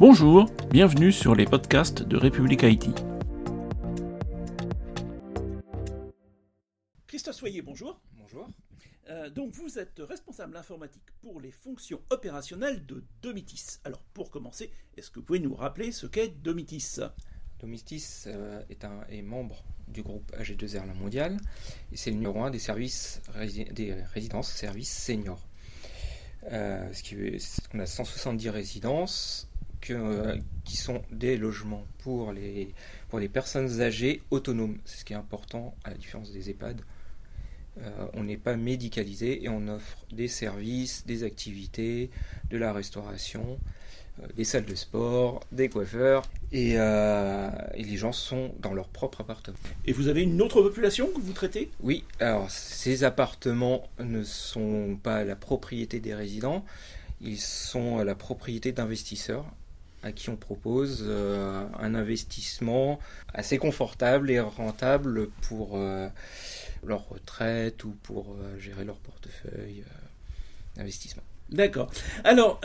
Bonjour, bienvenue sur les podcasts de République Haïti. Christophe Soyer, bonjour. Bonjour. Euh, donc vous êtes responsable informatique pour les fonctions opérationnelles de Domitis. Alors pour commencer, est-ce que vous pouvez nous rappeler ce qu'est Domitis? Domitis euh, est, un, est membre du groupe AG2R La Mondiale et c'est le numéro un des services des résidences services seniors. Euh, ce qui, on a 170 résidences euh, qui sont des logements pour les, pour les personnes âgées autonomes. C'est ce qui est important à la différence des EHPAD. Euh, on n'est pas médicalisé et on offre des services, des activités, de la restauration, euh, des salles de sport, des coiffeurs et, et, les gens sont dans leur propre appartement. Et vous avez une autre population que vous traitez? Oui, alors ces appartements ne sont pas la propriété des résidents, ils sont la propriété d'investisseurs à qui on propose euh, un investissement assez confortable et rentable pour euh, leur retraite ou pour euh, gérer leur portefeuille d'investissement. D'accord. Alors,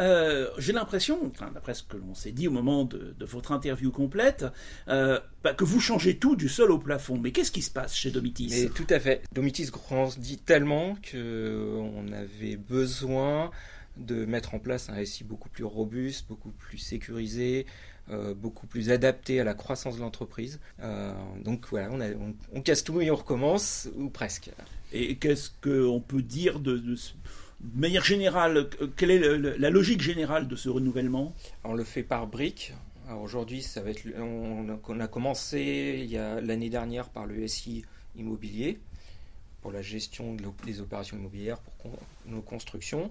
j'ai l'impression, enfin, d'après ce que l'on s'est dit au moment de, votre interview complète, bah, que vous changez tout du sol au plafond. Mais qu'est-ce qui se passe chez Domitis? Mais Tout à fait. Domitis grandit tellement qu'on avait besoin de mettre en place un SI beaucoup plus robuste, beaucoup plus sécurisé, euh, beaucoup plus adapté à la croissance de l'entreprise. Euh, donc voilà, on, casse tout et on recommence, ou presque. Et qu'est-ce qu'on peut dire de, de, manière générale Quelle est la logique générale de ce renouvellement? On le fait par briques. Aujourd'hui, ça va être, on, a commencé il y l'année dernière par le SI immobilier pour la gestion des opérations immobilières pour nos constructions.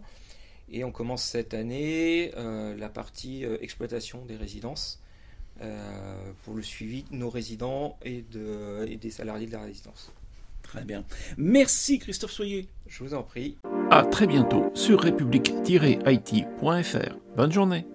Et on commence cette année euh, la partie euh, exploitation des résidences euh, pour le suivi de nos résidents et, de, et des salariés de la résidence. Très bien. Merci Christophe Soyer. Je vous en prie. À très bientôt sur république-it.fr. Bonne journée.